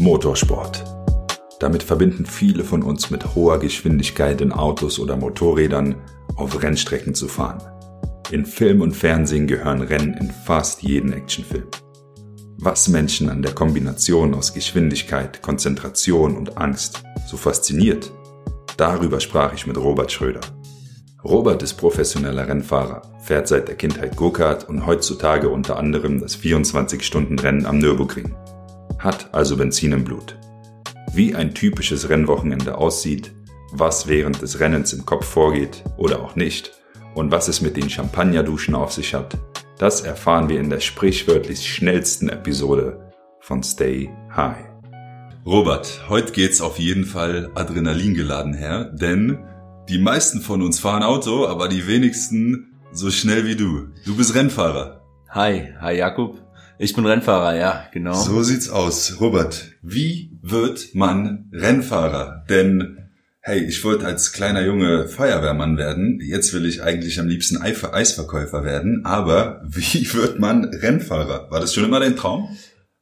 Motorsport. Damit verbinden viele von uns mit hoher Geschwindigkeit in Autos oder Motorrädern auf Rennstrecken zu fahren. In Film und Fernsehen gehören Rennen in fast jeden Actionfilm. Was Menschen an der Kombination aus Geschwindigkeit, Konzentration und Angst so fasziniert, darüber sprach ich mit Robert Schröder. Robert ist professioneller Rennfahrer, fährt seit der Kindheit Go-Kart und heutzutage unter anderem das 24-Stunden-Rennen am Nürburgring. Hat also Benzin im Blut. Wie ein typisches Rennwochenende aussieht, was während des Rennens im Kopf vorgeht oder auch nicht und was es mit den Champagnerduschen auf sich hat, das erfahren wir in der sprichwörtlich schnellsten Episode von Stay High. Robert, heute geht's auf jeden Fall Adrenalin geladen her, denn die meisten von uns fahren Auto, aber die wenigsten so schnell wie du. Du bist Rennfahrer. Hi, hi Jakob. Ich bin Rennfahrer, ja, genau. So sieht's aus. Robert, wie wird man Rennfahrer? Denn, hey, ich wollte als kleiner Junge Feuerwehrmann werden. Jetzt will ich eigentlich am liebsten Eisverkäufer werden. Aber wie wird man Rennfahrer? War das schon immer dein Traum?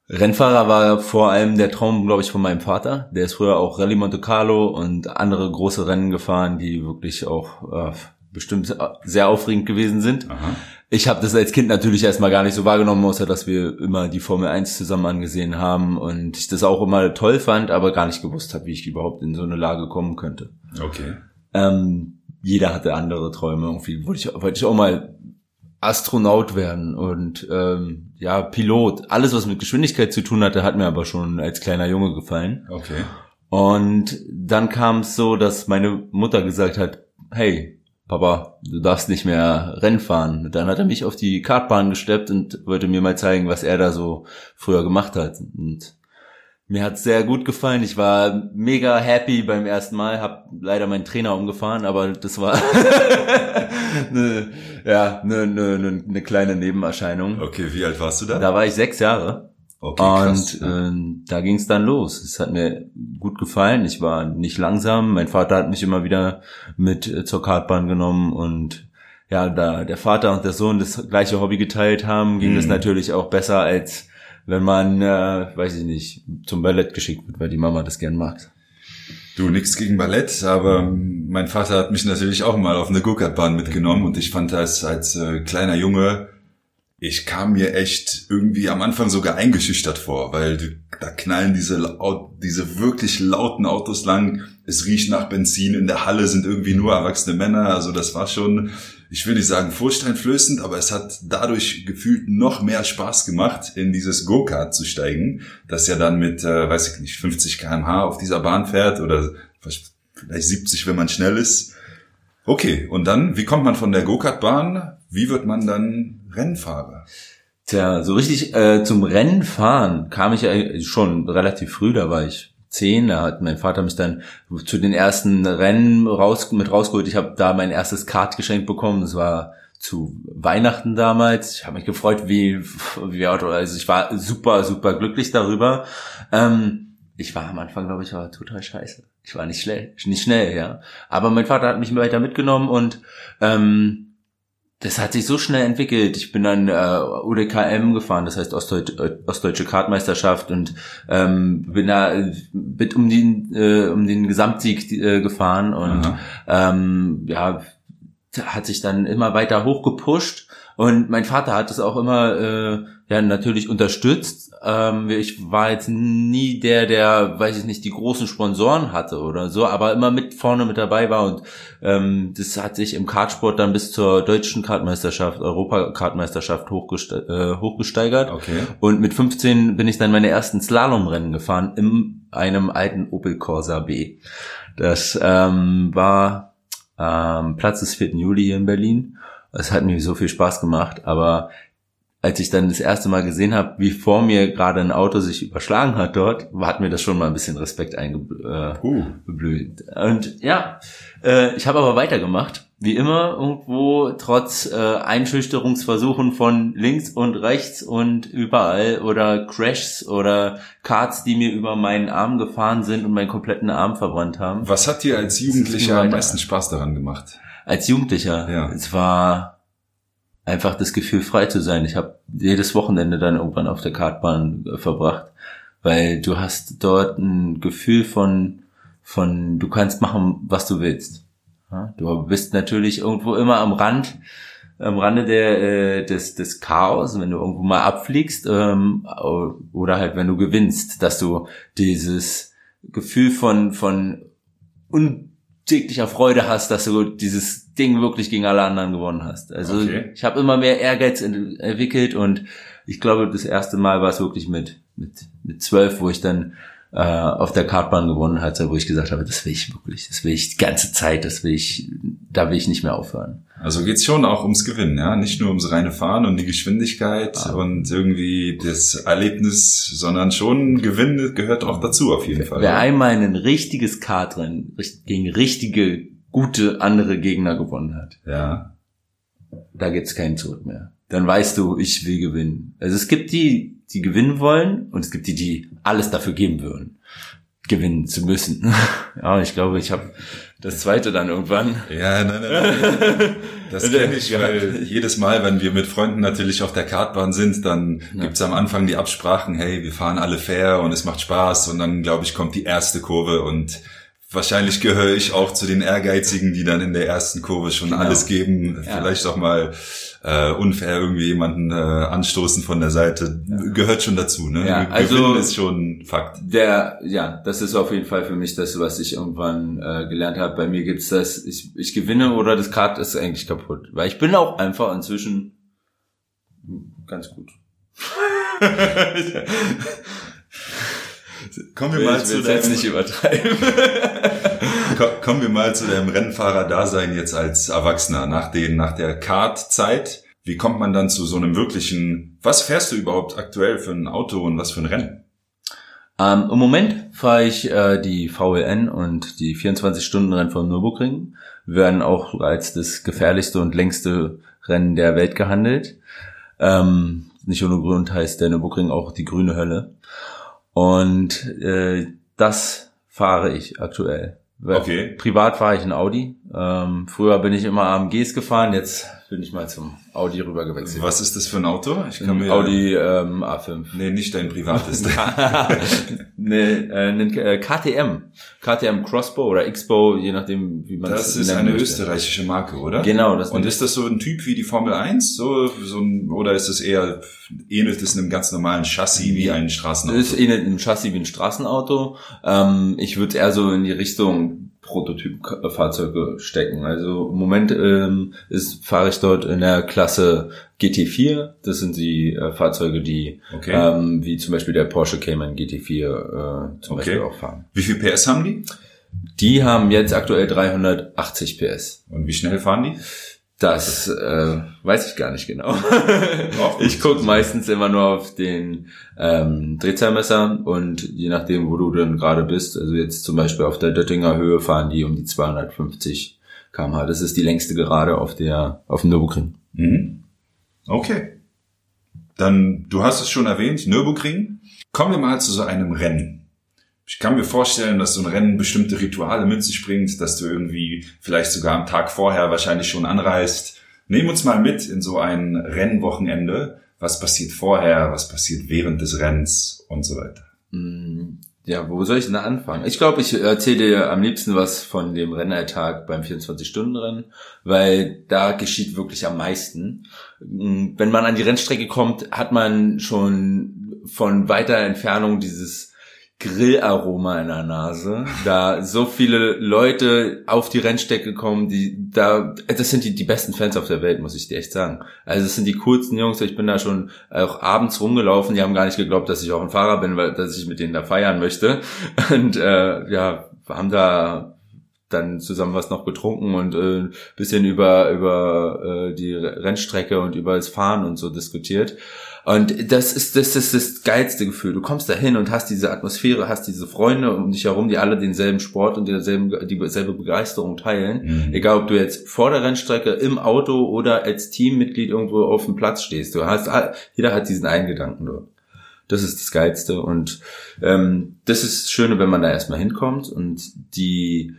Rennfahrer war vor allem der Traum, glaube ich, von meinem Vater. Der ist früher auch Rallye Monte Carlo und andere große Rennen gefahren, die wirklich auch äh, bestimmt sehr aufregend gewesen sind. Aha. Ich habe das als Kind natürlich erstmal gar nicht so wahrgenommen, außer dass wir immer die Formel 1 zusammen angesehen haben und ich das auch immer toll fand, aber gar nicht gewusst habe, wie ich überhaupt in so eine Lage kommen könnte. Okay. Ähm, jeder hatte andere Träume. Irgendwie wollte ich, wollte ich auch mal Astronaut werden und ähm, ja, Pilot. Alles, was mit Geschwindigkeit zu tun hatte, hat mir aber schon als kleiner Junge gefallen. Okay. Und dann kam es so, dass meine Mutter gesagt hat, hey, Papa, du darfst nicht mehr Rennen fahren. Dann hat er mich auf die Kartbahn gesteppt und wollte mir mal zeigen, was er da so früher gemacht hat. Und mir hat's sehr gut gefallen. Ich war mega happy beim ersten Mal. Hab leider meinen Trainer umgefahren, aber das war eine, ja eine, eine, eine kleine Nebenerscheinung. Okay, wie alt warst du da? Da war ich sechs Jahre. Okay, krass. Und äh, da ging's dann los. Es hat mir gut gefallen. Ich war nicht langsam. Mein Vater hat mich immer wieder mit äh, zur Kartbahn genommen und ja, da der Vater und der Sohn das gleiche Hobby geteilt haben, ging es Mhm. natürlich auch besser als wenn man, äh, weiß ich nicht, zum Ballett geschickt wird, weil die Mama das gern mag. Du, nix gegen Ballett, aber mein Vater hat mich natürlich auch mal auf eine Go-Kart-Bahn mitgenommen und ich fand das als äh, kleiner Junge, ich kam mir echt irgendwie am Anfang sogar eingeschüchtert vor, weil da knallen diese, diese wirklich lauten Autos lang, es riecht nach Benzin, in der Halle sind irgendwie nur erwachsene Männer, also das war schon, ich will nicht sagen furchteinflößend, aber es hat dadurch gefühlt noch mehr Spaß gemacht, in dieses Go-Kart zu steigen, das ja dann mit, äh, weiß ich nicht, 50 kmh auf dieser Bahn fährt oder vielleicht 70, wenn man schnell ist. Okay, und dann, wie kommt man von der Go-Kart-Bahn? Wie wird man dann Rennfahrer? Tja, so richtig äh, zum Rennen fahren kam ich ja schon relativ früh, da war ich zehn, da hat mein Vater mich dann zu den ersten Rennen raus, mit rausgeholt. Ich habe da mein erstes Kart geschenkt bekommen, das war zu Weihnachten damals. Ich habe mich gefreut, wie, wie also ich war super, super glücklich darüber. Ähm, ich war am Anfang, glaube ich, war total scheiße. Ich war nicht schnell, nicht schnell, ja. Aber mein Vater hat mich weiter mitgenommen und ähm, das hat sich so schnell entwickelt. Ich bin dann äh, UDKM gefahren, das heißt Ostdeutsch, äh, Ostdeutsche Kartmeisterschaft und ähm, bin da mit um den äh, um den Gesamtsieg äh, gefahren und Aha. ähm, ja hat sich dann immer weiter hochgepusht und mein Vater hat es auch immer äh, ja natürlich unterstützt. Ähm, ich war jetzt nie der, der, weiß ich nicht, die großen Sponsoren hatte oder so, aber immer mit vorne mit dabei war und ähm, das hat sich im Kartsport dann bis zur deutschen Kartmeisterschaft, Europa-Kartmeisterschaft hochgeste äh, hochgesteigert. Okay. Und mit 15 bin ich dann meine ersten Slalomrennen gefahren in einem alten Opel Corsa B. Das ähm, war ähm, Platz des 4. Juli hier in Berlin. Es hat mir so viel Spaß gemacht, aber als ich dann das erste Mal gesehen habe, wie vor mir gerade ein Auto sich überschlagen hat dort, hat mir das schon mal ein bisschen Respekt eingeblüht. Uh. Und ja, äh, ich habe aber weitergemacht. Wie immer irgendwo trotz äh, Einschüchterungsversuchen von links und rechts und überall oder Crashs oder Karts, die mir über meinen Arm gefahren sind und meinen kompletten Arm verbrannt haben. Was hat dir als Jugendlicher am meisten Spaß daran gemacht? Als Jugendlicher. Ja. Es war einfach das Gefühl, frei zu sein. Ich habe jedes Wochenende dann irgendwann auf der Kartbahn äh, verbracht, weil du hast dort ein Gefühl von, von, du kannst machen, was du willst. Du bist natürlich irgendwo immer am Rand, am Rande der, äh, des, des Chaos, wenn du irgendwo mal abfliegst, ähm, oder halt wenn du gewinnst, dass du dieses Gefühl von, von untäglicher Freude hast, dass du dieses Ding wirklich gegen alle anderen gewonnen hast. Also okay. ich habe immer mehr Ehrgeiz entwickelt und ich glaube, das erste Mal war es wirklich mit mit mit zwölf, wo ich dann äh, auf der Kartbahn gewonnen hatte, wo ich gesagt habe, das will ich wirklich, das will ich die ganze Zeit, das will ich, da will ich nicht mehr aufhören. Also geht's schon auch ums Gewinnen, ja, nicht nur ums reine Fahren und die Geschwindigkeit ah. und irgendwie das Erlebnis, sondern schon Gewinn gehört auch dazu auf jeden Fall. Wer ja. einmal ein richtiges Kartrennen gegen richtige gute andere Gegner gewonnen hat, ja, da gibt's keinen Zurück mehr. Dann weißt du, ich will gewinnen. Also es gibt die, die gewinnen wollen und es gibt die, die alles dafür geben würden, gewinnen zu müssen. ja, ich glaube, ich habe das zweite dann irgendwann. Ja, nein, nein, nein. Das kenne ich, weil jedes Mal, wenn wir mit Freunden natürlich auf der Kartbahn sind, dann ja. gibt's am Anfang die Absprachen, hey, wir fahren alle fair und es macht Spaß und dann, glaube ich, kommt die erste Kurve und wahrscheinlich gehöre ich auch zu den Ehrgeizigen, die dann in der ersten Kurve schon genau. alles geben, ja. vielleicht auch mal äh, unfair irgendwie jemanden äh, anstoßen von der Seite, ja. gehört schon dazu. Ne? Ja, also ist schon Fakt. Der, ja, das ist auf jeden Fall für mich das, was ich irgendwann äh, gelernt habe. Bei mir gibt's das, ich, ich gewinne oder das Kart ist eigentlich kaputt, weil ich bin auch einfach inzwischen ganz gut. Kommen wir mal zu deinem, nicht übertreiben. Kommen wir mal zu deinem Rennfahrer-Dasein jetzt als Erwachsener nach den, nach der Kartzeit. Wie kommt man dann zu so einem wirklichen, was fährst du überhaupt aktuell für ein Auto und was für ein Rennen? Ähm, Im Moment fahre ich äh, die VLN und die 24-Stunden-Rennen von Nürburgring werden auch als das gefährlichste und längste Rennen der Welt gehandelt. Ähm, nicht ohne Grund heißt der Nürburgring auch die grüne Hölle. Und äh, das fahre ich aktuell. Okay. Privat fahre ich ein Audi. Ähm, früher bin ich immer AMGs gefahren, jetzt bin ich mal zum Audi rüber gewechselt. Was ist das für ein Auto? Ich kann mir Audi ähm, A5. Nee, nicht dein privates. nee, äh, äh, KTM. KTM Crossbow oder Xbow, je nachdem, wie man das Das ist eine möchte. österreichische Marke, oder? Genau. Das Und ist das so ein Typ wie die Formel 1? So, so ein, oder ist es eher, ähnelt es einem ganz normalen Chassis wie ein Straßenauto? Es ähnelt einem Chassis wie ein Straßenauto. Ähm, ich würde eher so in die Richtung Prototyp-Fahrzeuge stecken. Also im Moment ähm, ist, fahre ich dort in der Klasse GT4. Das sind die äh, Fahrzeuge, die okay. ähm, wie zum Beispiel der Porsche Cayman GT4 äh, zum okay. Beispiel auch fahren. Wie viel PS haben die? Die haben jetzt aktuell 380 PS. Und wie schnell fahren die? Das äh, weiß ich gar nicht genau. ich gucke meistens immer nur auf den ähm, Drehzahlmesser und je nachdem, wo du dann gerade bist, also jetzt zum Beispiel auf der Döttinger Höhe fahren die um die 250 km/h. Das ist die längste Gerade auf der auf dem Nürburgring. Mhm. Okay. Dann, du hast es schon erwähnt, Nürburgring. Kommen wir mal zu so einem Rennen. Ich kann mir vorstellen, dass so ein Rennen bestimmte Rituale mit sich bringt, dass du irgendwie vielleicht sogar am Tag vorher wahrscheinlich schon anreist. Nehmen uns mal mit in so ein Rennwochenende. Was passiert vorher? Was passiert während des Rennens und so weiter? Mm, ja, wo soll ich denn anfangen? Ich glaube, ich erzähle dir am liebsten was von dem Rennalltag beim 24-Stunden-Rennen, weil da geschieht wirklich am meisten. Mm, wenn man an die Rennstrecke kommt, hat man schon von weiter Entfernung dieses Grillaroma in der Nase, da so viele Leute auf die Rennstrecke kommen, die da, das sind die, die besten Fans auf der Welt, muss ich dir echt sagen. Also es sind die coolsten Jungs, ich bin da schon auch abends rumgelaufen, die haben gar nicht geglaubt, dass ich auch ein Fahrer bin, weil, dass ich mit denen da feiern möchte. Und äh, ja, haben da dann zusammen was noch getrunken und äh, bisschen über über äh, die Rennstrecke und über das Fahren und so diskutiert. Und das ist, das ist das geilste Gefühl. Du kommst da hin und hast diese Atmosphäre, hast diese Freunde um dich herum, die alle denselben Sport und dieselben, dieselbe Begeisterung teilen. Mhm. Egal, ob du jetzt vor der Rennstrecke im Auto oder als Teammitglied irgendwo auf dem Platz stehst. Du hast, jeder hat diesen einen Gedanken dort. Das ist das Geilste. Und ähm, das ist das Schöne, wenn man da erstmal hinkommt und die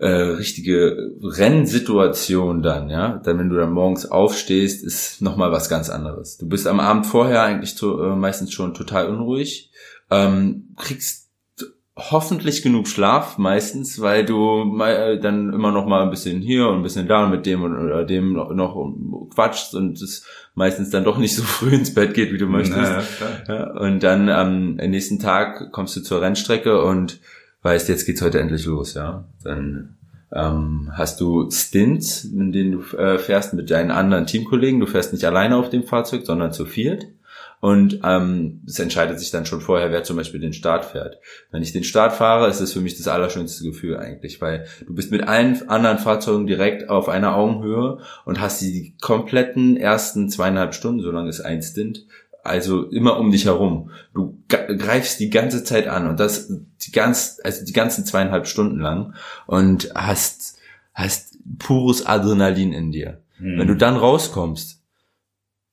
äh, richtige Rennsituation dann, ja, dann wenn du dann morgens aufstehst, ist nochmal was ganz anderes. Du bist am Abend vorher eigentlich to, äh, meistens schon total unruhig ähm, kriegst hoffentlich genug Schlaf meistens, weil du mal, dann immer noch mal ein bisschen hier und ein bisschen da und mit dem oder dem noch, noch quatschst und es meistens dann doch nicht so früh ins Bett geht, wie du möchtest. Naja, ja, und dann am nächsten Tag kommst du zur Rennstrecke und weißt, jetzt geht's heute endlich los, ja. Dann ähm, hast du Stints, in denen du äh, fährst mit deinen anderen Teamkollegen. Du fährst nicht alleine auf dem Fahrzeug, sondern zu viert. Und ähm, es entscheidet sich dann schon vorher, wer zum Beispiel den Start fährt. Wenn ich den Start fahre, ist es für mich das allerschönste Gefühl eigentlich, weil du bist mit allen anderen Fahrzeugen direkt auf einer Augenhöhe und hast die kompletten ersten zweieinhalb Stunden, so lange ist ein Stint, also immer um dich herum. Du greifst die ganze Zeit an und das die ganz, also die ganzen zweieinhalb Stunden lang und hast, hast pures Adrenalin in dir. Hm. Wenn du dann rauskommst,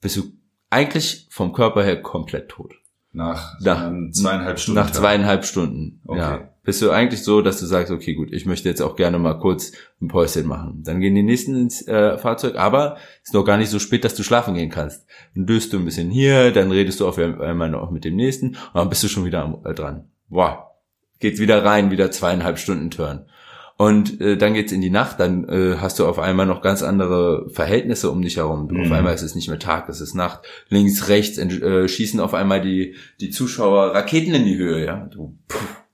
bist du eigentlich vom Körper her komplett tot. Nach, nach zweieinhalb Stunden. Nach zweieinhalb Stunden. Okay. Ja. Bist du eigentlich so, dass du sagst, okay, gut, ich möchte jetzt auch gerne mal kurz ein Päuschen machen. Dann gehen die nächsten ins äh, Fahrzeug, aber ist noch gar nicht so spät, dass du schlafen gehen kannst. Dann döst du ein bisschen hier, dann redest du auf einmal noch mit dem nächsten und dann bist du schon wieder am, äh, dran. Wow. Geht wieder rein, wieder zweieinhalb Stunden Turn. Und äh, dann geht's in die Nacht, dann äh, hast du auf einmal noch ganz andere Verhältnisse um dich herum. Mhm. Auf einmal ist es nicht mehr Tag, es ist Nacht. Links, rechts äh, schießen auf einmal die, die Zuschauer Raketen in die Höhe, ja. Du pff,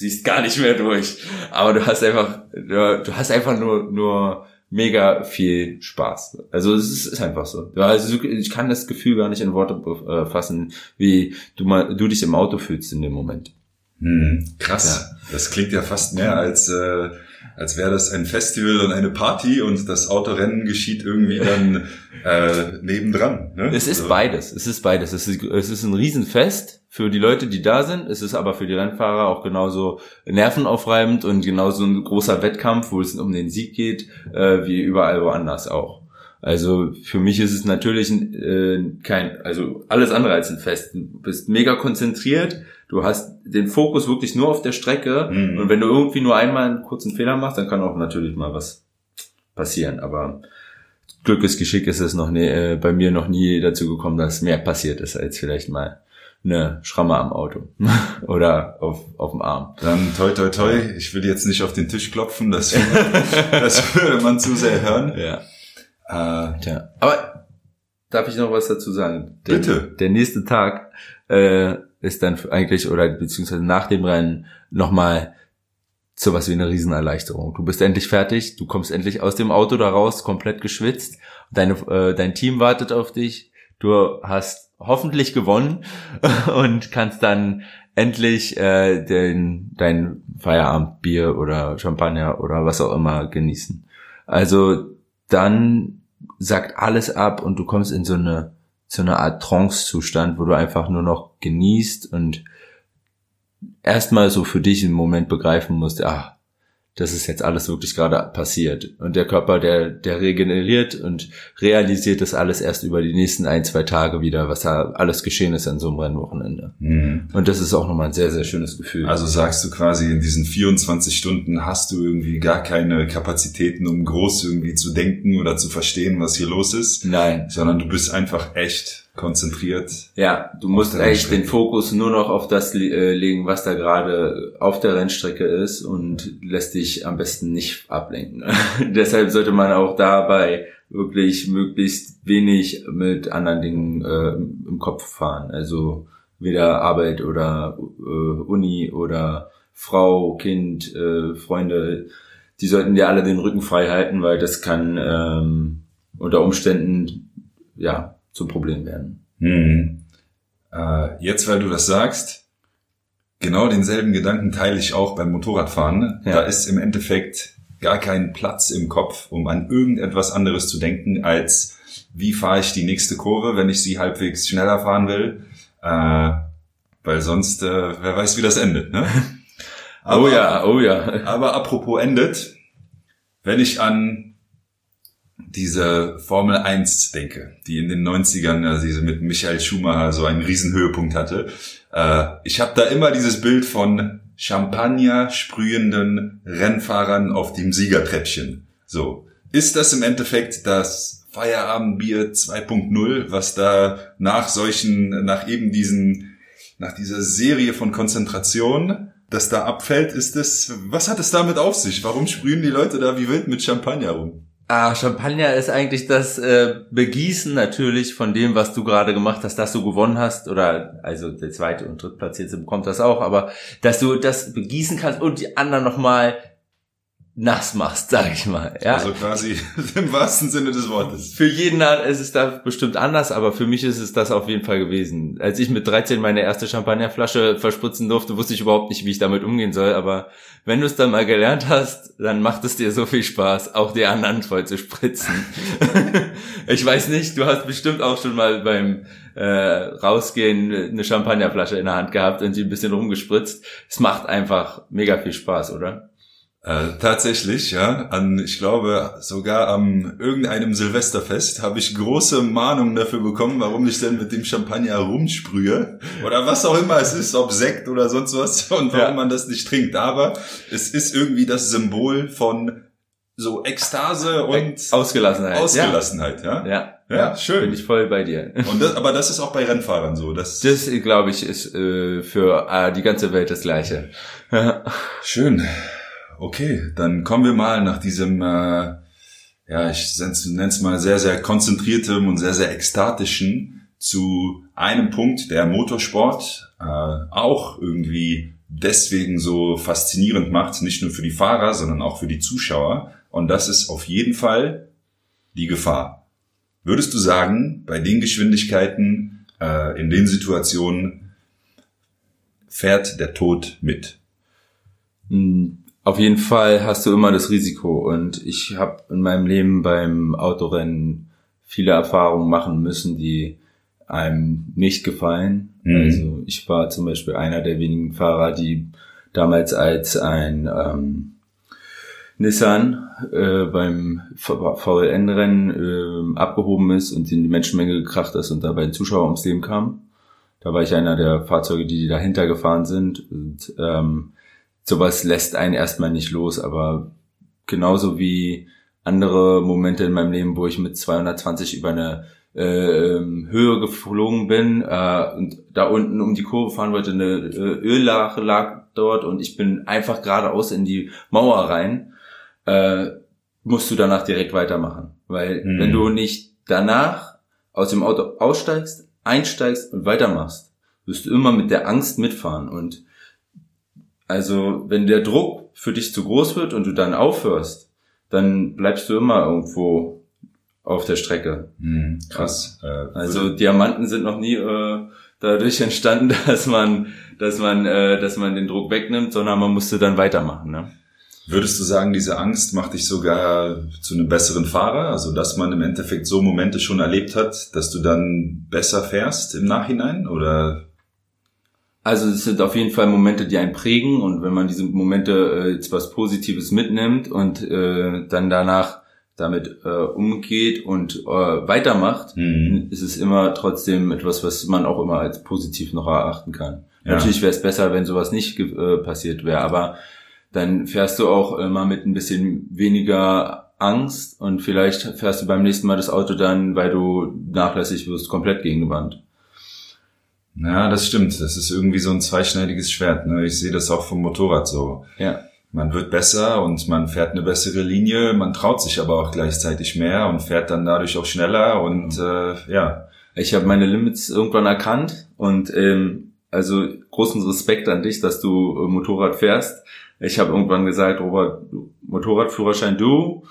siehst gar nicht mehr durch. Aber du hast einfach, du, hast einfach nur, nur mega viel Spaß. Also es ist, ist einfach so. Also ich kann das Gefühl gar nicht in Worte äh, fassen, wie du mal, du dich im Auto fühlst in dem Moment. Hm, krass. Ja. Das klingt ja fast mehr als äh, als wäre das ein Festival und eine Party und das Autorennen geschieht irgendwie dann äh, nebendran. Ne? Es ist also. beides. Es ist beides. Es ist, es ist ein Riesenfest für die Leute, die da sind. Es ist aber für die Rennfahrer auch genauso nervenaufreibend und genauso ein großer Wettkampf, wo es um den Sieg geht, äh, wie überall woanders auch. Also für mich ist es natürlich äh, kein, also alles andere als ein Fest. Du bist mega konzentriert, du hast den Fokus wirklich nur auf der Strecke mhm. und wenn du irgendwie nur einmal einen kurzen Fehler machst, dann kann auch natürlich mal was passieren. Aber Glück ist Geschick ist es noch nie, äh, bei mir noch nie dazu gekommen, dass mehr passiert ist als vielleicht mal eine Schramme am Auto oder auf, auf dem Arm. Dann toi toi toi, ich will jetzt nicht auf den Tisch klopfen, das, das würde man zu sehr hören. Ja. Äh, Tja. Aber darf ich noch was dazu sagen? Der, bitte. Der nächste Tag äh, ist dann eigentlich, oder beziehungsweise nach dem Rennen nochmal sowas wie eine Riesenerleichterung. Du bist endlich fertig, du kommst endlich aus dem Auto da raus, komplett geschwitzt, deine, äh, dein Team wartet auf dich, du hast hoffentlich gewonnen und kannst dann endlich äh, den, dein Feierabendbier oder Champagner oder was auch immer genießen. Also dann sagt alles ab und du kommst in so eine, so eine Art Trance-Zustand, wo du einfach nur noch genießt und erstmal so für dich im Moment begreifen musst, ach, das ist jetzt alles wirklich gerade passiert. Und der Körper, der, der regeneriert und realisiert das alles erst über die nächsten ein, zwei Tage wieder, was da alles geschehen ist an so einem Rennwochenende. Mhm. Und das ist auch nochmal ein sehr, sehr schönes Gefühl. Also sagst du quasi, in diesen 24 Stunden hast du irgendwie gar keine Kapazitäten, um groß irgendwie zu denken oder zu verstehen, was hier los ist. Nein. Sondern du bist einfach echt konzentriert. Ja, du musst echt den Fokus nur noch auf das äh, legen, was da gerade auf der Rennstrecke ist und lässt dich am besten nicht ablenken. Deshalb sollte man auch dabei wirklich möglichst wenig mit anderen Dingen äh, im Kopf fahren. Also weder Arbeit oder äh, Uni oder Frau, Kind, äh, Freunde, die sollten dir alle den Rücken frei halten, weil das kann ähm, unter Umständen ja zum Problem werden. Hm. Äh, jetzt, weil du das sagst, genau denselben Gedanken teile ich auch beim Motorradfahren. Ja. Da ist im Endeffekt gar kein Platz im Kopf, um an irgendetwas anderes zu denken, als wie fahre ich die nächste Kurve, wenn ich sie halbwegs schneller fahren will. Äh, weil sonst, äh, wer weiß, wie das endet. Ne? Aber, oh ja, oh ja. Aber apropos endet, wenn ich an diese Formel 1 denke, die in den 90ern, also diese mit Michael Schumacher so einen Riesenhöhepunkt hatte. Äh, ich habe da immer dieses Bild von Champagner sprühenden Rennfahrern auf dem Siegertreppchen. So. Ist das im Endeffekt das Feierabendbier 2.0, was da nach solchen, nach eben diesen nach dieser Serie von Konzentration, das da abfällt, ist es, was hat es damit auf sich? Warum sprühen die Leute da wie wild mit Champagner rum? Ah, Champagner ist eigentlich das äh, Begießen natürlich von dem, was du gerade gemacht hast, dass du gewonnen hast, oder also der zweite und drittplatzierte bekommt das auch, aber dass du das begießen kannst und die anderen nochmal nass machst, sag ich mal. Ja. Also quasi im wahrsten Sinne des Wortes. Für jeden ist es da bestimmt anders, aber für mich ist es das auf jeden Fall gewesen. Als ich mit 13 meine erste Champagnerflasche verspritzen durfte, wusste ich überhaupt nicht, wie ich damit umgehen soll. Aber wenn du es dann mal gelernt hast, dann macht es dir so viel Spaß, auch die anderen voll zu spritzen. ich weiß nicht, du hast bestimmt auch schon mal beim äh, Rausgehen eine Champagnerflasche in der Hand gehabt und sie ein bisschen rumgespritzt. Es macht einfach mega viel Spaß, oder? Äh, tatsächlich, ja. An, ich glaube, sogar am irgendeinem Silvesterfest habe ich große Mahnungen dafür bekommen, warum ich denn mit dem Champagner rumsprühe. Oder was auch immer es ist, ob Sekt oder sonst was und warum ja. man das nicht trinkt. Aber es ist irgendwie das Symbol von so Ekstase und Ausgelassenheit. Ausgelassenheit, ja. Ja. Ja, ja schön. Bin ich voll bei dir. Und das, aber das ist auch bei Rennfahrern so. Das, das glaube ich, ist äh, für äh, die ganze Welt das Gleiche. schön. Okay, dann kommen wir mal nach diesem, äh, ja, ich nenne es mal sehr, sehr konzentriertem und sehr, sehr ekstatischen zu einem Punkt, der Motorsport äh, auch irgendwie deswegen so faszinierend macht, nicht nur für die Fahrer, sondern auch für die Zuschauer. Und das ist auf jeden Fall die Gefahr. Würdest du sagen, bei den Geschwindigkeiten, äh, in den Situationen fährt der Tod mit? Auf jeden Fall hast du immer das Risiko und ich habe in meinem Leben beim Autorennen viele Erfahrungen machen müssen, die einem nicht gefallen. Mhm. Also ich war zum Beispiel einer der wenigen Fahrer, die damals als ein ähm, Nissan äh, beim VLN-Rennen äh, abgehoben ist und in die Menschenmenge gekracht ist und dabei ein Zuschauer ums Leben kam. Da war ich einer der Fahrzeuge, die dahinter gefahren sind. Und ähm, sowas lässt einen erstmal nicht los, aber genauso wie andere Momente in meinem Leben, wo ich mit 220 über eine äh, Höhe geflogen bin äh, und da unten um die Kurve fahren wollte, eine äh, Öllache lag dort und ich bin einfach geradeaus in die Mauer rein, äh, musst du danach direkt weitermachen. Weil mhm. wenn du nicht danach aus dem Auto aussteigst, einsteigst und weitermachst, wirst du immer mit der Angst mitfahren und also, wenn der Druck für dich zu groß wird und du dann aufhörst, dann bleibst du immer irgendwo auf der Strecke. Hm, krass. Äh, also Diamanten sind noch nie äh, dadurch entstanden, dass man, dass man, äh, dass man den Druck wegnimmt, sondern man musste dann weitermachen. Ne? Würdest du sagen, diese Angst macht dich sogar zu einem besseren Fahrer? Also, dass man im Endeffekt so Momente schon erlebt hat, dass du dann besser fährst im Nachhinein? Oder also es sind auf jeden Fall Momente, die einen prägen und wenn man diese Momente äh, jetzt was Positives mitnimmt und äh, dann danach damit äh, umgeht und äh, weitermacht, mhm. ist es immer trotzdem etwas, was man auch immer als positiv noch erachten kann. Ja. Natürlich wäre es besser, wenn sowas nicht äh, passiert wäre, aber dann fährst du auch immer mit ein bisschen weniger Angst und vielleicht fährst du beim nächsten Mal das Auto dann, weil du nachlässig wirst, komplett gegen die Wand. Ja, das stimmt. Das ist irgendwie so ein zweischneidiges Schwert. Ne? Ich sehe das auch vom Motorrad so. Ja. Man wird besser und man fährt eine bessere Linie, man traut sich aber auch gleichzeitig mehr und fährt dann dadurch auch schneller und äh, ja. Ich habe meine Limits irgendwann erkannt und ähm, also großen Respekt an dich, dass du äh, Motorrad fährst. Ich habe irgendwann gesagt, Robert, Motorradführerschein du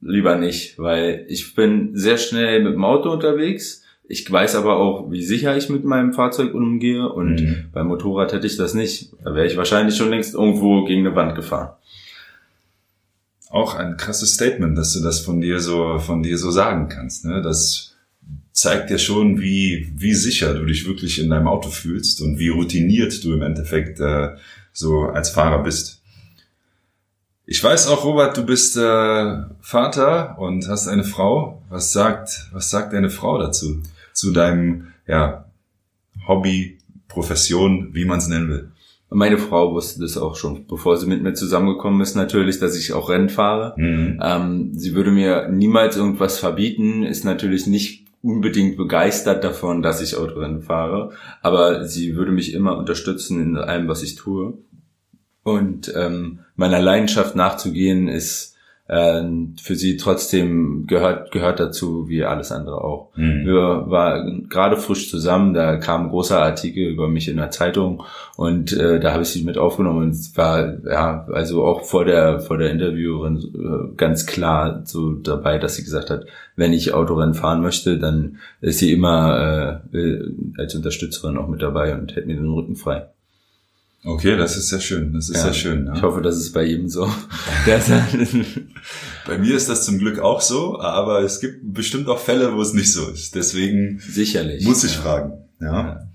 lieber nicht, weil ich bin sehr schnell mit dem Auto unterwegs ich weiß aber auch, wie sicher ich mit meinem Fahrzeug umgehe und mhm. beim Motorrad hätte ich das nicht. Da wäre ich wahrscheinlich schon längst irgendwo gegen eine Wand gefahren. Auch ein krasses Statement, dass du das von dir so, von dir so sagen kannst. Ne? Das zeigt ja schon, wie, wie sicher du dich wirklich in deinem Auto fühlst und wie routiniert du im Endeffekt äh, so als Fahrer bist. Ich weiß auch, Robert, du bist äh, Vater und hast eine Frau. Was sagt, was sagt deine Frau dazu? Zu deinem ja, Hobby, Profession, wie man es nennen will? Meine Frau wusste das auch schon, bevor sie mit mir zusammengekommen ist, natürlich, dass ich auch Rennen fahre. Mhm. Ähm, sie würde mir niemals irgendwas verbieten, ist natürlich nicht unbedingt begeistert davon, dass ich Autorennen fahre, aber sie würde mich immer unterstützen in allem, was ich tue. Und ähm, meiner Leidenschaft nachzugehen ist für sie trotzdem gehört gehört dazu wie alles andere auch. Mhm. Wir waren gerade frisch zusammen, da kam ein großer Artikel über mich in der Zeitung und äh, da habe ich sie mit aufgenommen und war ja also auch vor der vor der Interviewerin äh, ganz klar so dabei, dass sie gesagt hat, wenn ich Autorennen fahren möchte, dann ist sie immer äh, als Unterstützerin auch mit dabei und hält mir den Rücken frei. Okay, das ist sehr schön. Das ist ja, sehr schön. Ja. Ich hoffe, das ist bei jedem so. bei mir ist das zum Glück auch so, aber es gibt bestimmt auch Fälle, wo es nicht so ist. Deswegen sicherlich muss ich ja. fragen. Ja.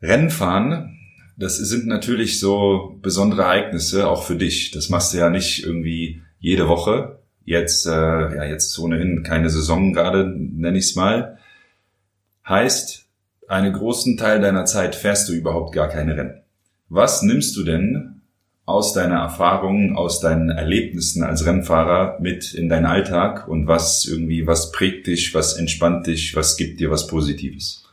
Rennfahren, das sind natürlich so besondere Ereignisse auch für dich. Das machst du ja nicht irgendwie jede Woche. Jetzt, äh, ja, jetzt ohnehin keine Saison gerade, nenne ich es mal. Heißt, einen großen Teil deiner Zeit fährst du überhaupt gar keine Rennen. Was nimmst du denn aus deiner Erfahrung, aus deinen Erlebnissen als Rennfahrer mit in deinen Alltag und was irgendwie, was prägt dich, was entspannt dich, was gibt dir was Positives?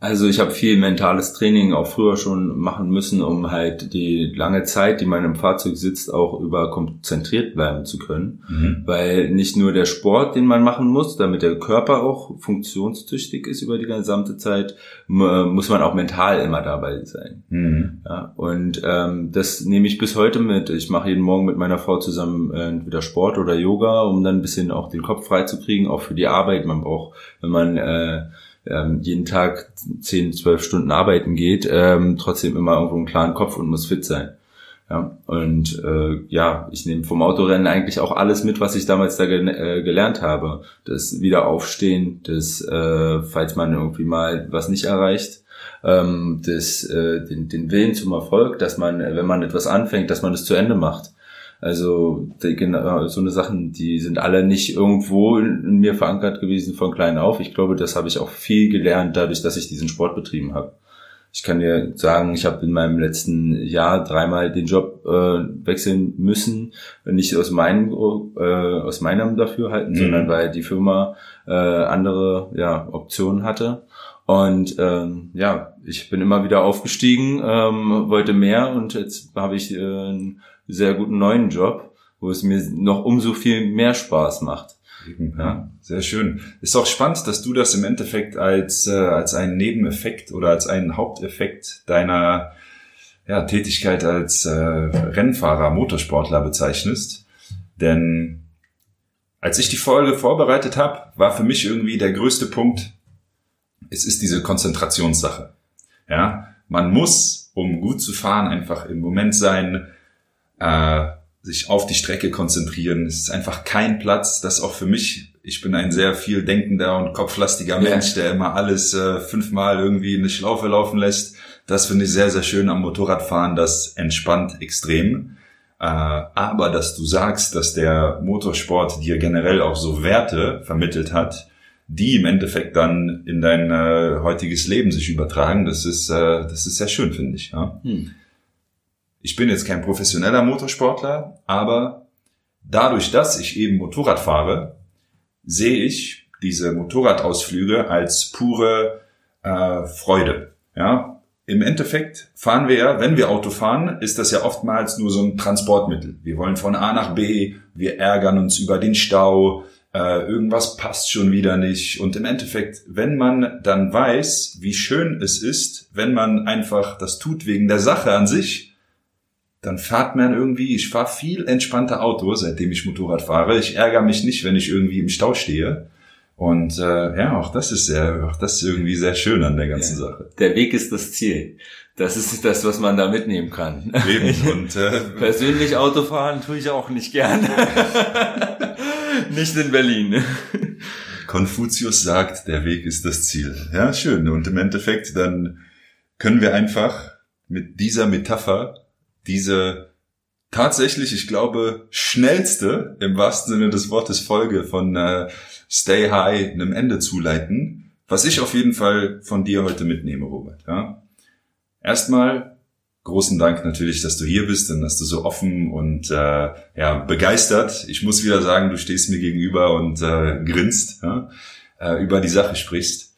Also ich habe viel mentales Training auch früher schon machen müssen, um halt die lange Zeit, die man im Fahrzeug sitzt, auch über konzentriert bleiben zu können. Mhm. Weil nicht nur der Sport, den man machen muss, damit der Körper auch funktionstüchtig ist über die gesamte Zeit, muss man auch mental immer dabei sein. Mhm. Ja, und ähm, das nehme ich bis heute mit. Ich mache jeden Morgen mit meiner Frau zusammen entweder Sport oder Yoga, um dann ein bisschen auch den Kopf frei zu kriegen, auch für die Arbeit. Man braucht, wenn man äh, ähm, jeden Tag 10, 12 Stunden arbeiten geht, ähm, trotzdem immer irgendwo einen klaren Kopf und muss fit sein. Ja, und äh, ja, ich nehme vom Autorennen eigentlich auch alles mit, was ich damals da ge äh, gelernt habe. Das Wiederaufstehen, das, äh, falls man irgendwie mal was nicht erreicht, ähm, das, äh, den, den Willen zum Erfolg, dass man, wenn man etwas anfängt, dass man es zu Ende macht. Also die, genau, so eine Sachen, die sind alle nicht irgendwo in, mir verankert gewesen von klein auf. Ich glaube, das habe ich auch viel gelernt, dadurch, dass ich diesen Sport betrieben habe. Ich kann dir sagen, ich habe in meinem letzten Jahr dreimal den Job äh, wechseln müssen, nicht aus meinem äh, aus meinem Dafürhalten, mhm. sondern weil die Firma äh, andere ja, Optionen hatte. Und ähm, ja, ich bin immer wieder aufgestiegen, ähm, wollte mehr und jetzt habe ich äh, einen sehr guten neuen Job, wo es mir noch umso viel mehr Spaß macht. Ja, sehr schön. Ist auch spannend, dass du das im Endeffekt als, äh, als einen Nebeneffekt oder als einen Haupteffekt deiner ja, Tätigkeit als äh, Rennfahrer, Motorsportler bezeichnest. Denn als ich die Folge vorbereitet habe, war für mich irgendwie der größte Punkt, es ist diese Konzentrationssache. Ja, man muss, um gut zu fahren, einfach im Moment sein, äh, sich auf die Strecke konzentrieren. Es ist einfach kein Platz, das auch für mich, ich bin ein sehr viel denkender und kopflastiger Mensch, der immer alles äh, fünfmal irgendwie in eine Schlaufe laufen lässt. Das finde ich sehr, sehr schön am Motorradfahren, das entspannt extrem. Äh, aber dass du sagst, dass der Motorsport dir generell auch so Werte vermittelt hat, die im Endeffekt dann in dein äh, heutiges Leben sich übertragen, das ist, äh, das ist sehr schön, finde ich. Ja? Hm. Ich bin jetzt kein professioneller Motorsportler, aber dadurch, dass ich eben Motorrad fahre, sehe ich diese Motorradausflüge als pure äh, Freude. Ja, im Endeffekt fahren wir ja, wenn wir Auto fahren, ist das ja oftmals nur so ein Transportmittel. Wir wollen von A nach B, wir ärgern uns über den Stau, äh, irgendwas passt schon wieder nicht. Und im Endeffekt, wenn man dann weiß, wie schön es ist, wenn man einfach das tut wegen der Sache an sich, dann fährt man irgendwie, ich fahre viel entspannter Auto, seitdem ich Motorrad fahre. Ich ärgere mich nicht, wenn ich irgendwie im Stau stehe. Und äh, ja, auch das ist sehr, auch das ist irgendwie sehr schön an der ganzen ja. Sache. Der Weg ist das Ziel. Das ist das, was man da mitnehmen kann. Eben. Und äh, persönlich Autofahren tue ich auch nicht gern. nicht in Berlin. Konfuzius sagt, der Weg ist das Ziel. Ja, schön. Und im Endeffekt dann können wir einfach mit dieser Metapher diese tatsächlich, ich glaube, schnellste, im wahrsten Sinne des Wortes, Folge von äh, Stay High einem Ende zuleiten, was ich auf jeden Fall von dir heute mitnehme, Robert. Ja? Erstmal großen Dank natürlich, dass du hier bist und dass du so offen und äh, ja begeistert. Ich muss wieder sagen, du stehst mir gegenüber und äh, grinst. Ja? äh, über die Sache sprichst.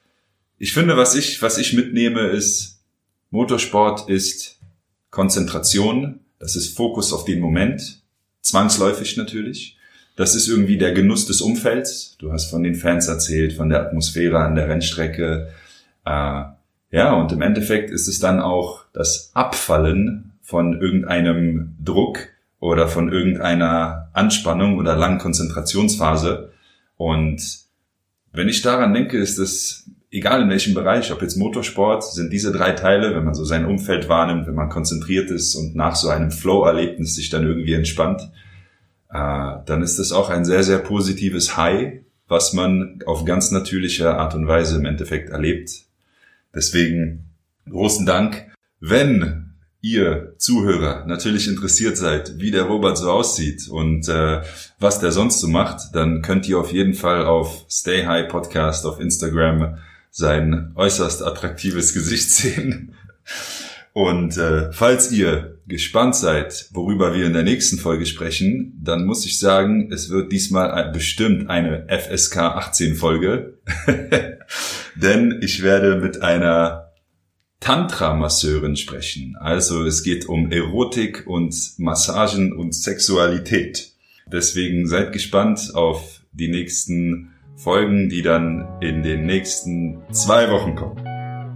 Ich finde, was ich, was ich mitnehme, ist, Motorsport ist Konzentration, das ist Fokus auf den Moment, zwangsläufig natürlich. Das ist irgendwie der Genuss des Umfelds. Du hast von den Fans erzählt, von der Atmosphäre an der Rennstrecke. Äh, ja, und im Endeffekt ist es dann auch das Abfallen von irgendeinem Druck oder von irgendeiner Anspannung oder langen Konzentrationsphase. Und wenn ich daran denke, ist es egal in welchem Bereich, ob jetzt Motorsport, sind diese drei Teile, wenn man so sein Umfeld wahrnimmt, wenn man konzentriert ist und nach so einem Flow-Erlebnis sich dann irgendwie entspannt, äh, dann ist das auch ein sehr, sehr positives High, was man auf ganz natürliche Art und Weise im Endeffekt erlebt. Deswegen großen Dank. Wenn ihr Zuhörer natürlich interessiert seid, wie der Robert so aussieht und äh, was der sonst so macht, dann könnt ihr auf jeden Fall auf Stay High Podcast auf Instagram sein äußerst attraktives Gesicht sehen. Und äh, falls ihr gespannt seid, worüber wir in der nächsten Folge sprechen, dann muss ich sagen, es wird diesmal bestimmt eine FSK 18 Folge. Denn ich werde mit einer Tantra-Masseurin sprechen. Also es geht um Erotik und Massagen und Sexualität. Deswegen seid gespannt auf die nächsten Folgen, die dann in den nächsten zwei Wochen kommen.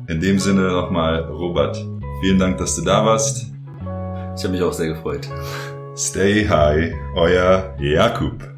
In dem Sinne nochmal, Robert, vielen Dank, dass du da warst. Ich habe mich auch sehr gefreut. Stay high, euer Jakub.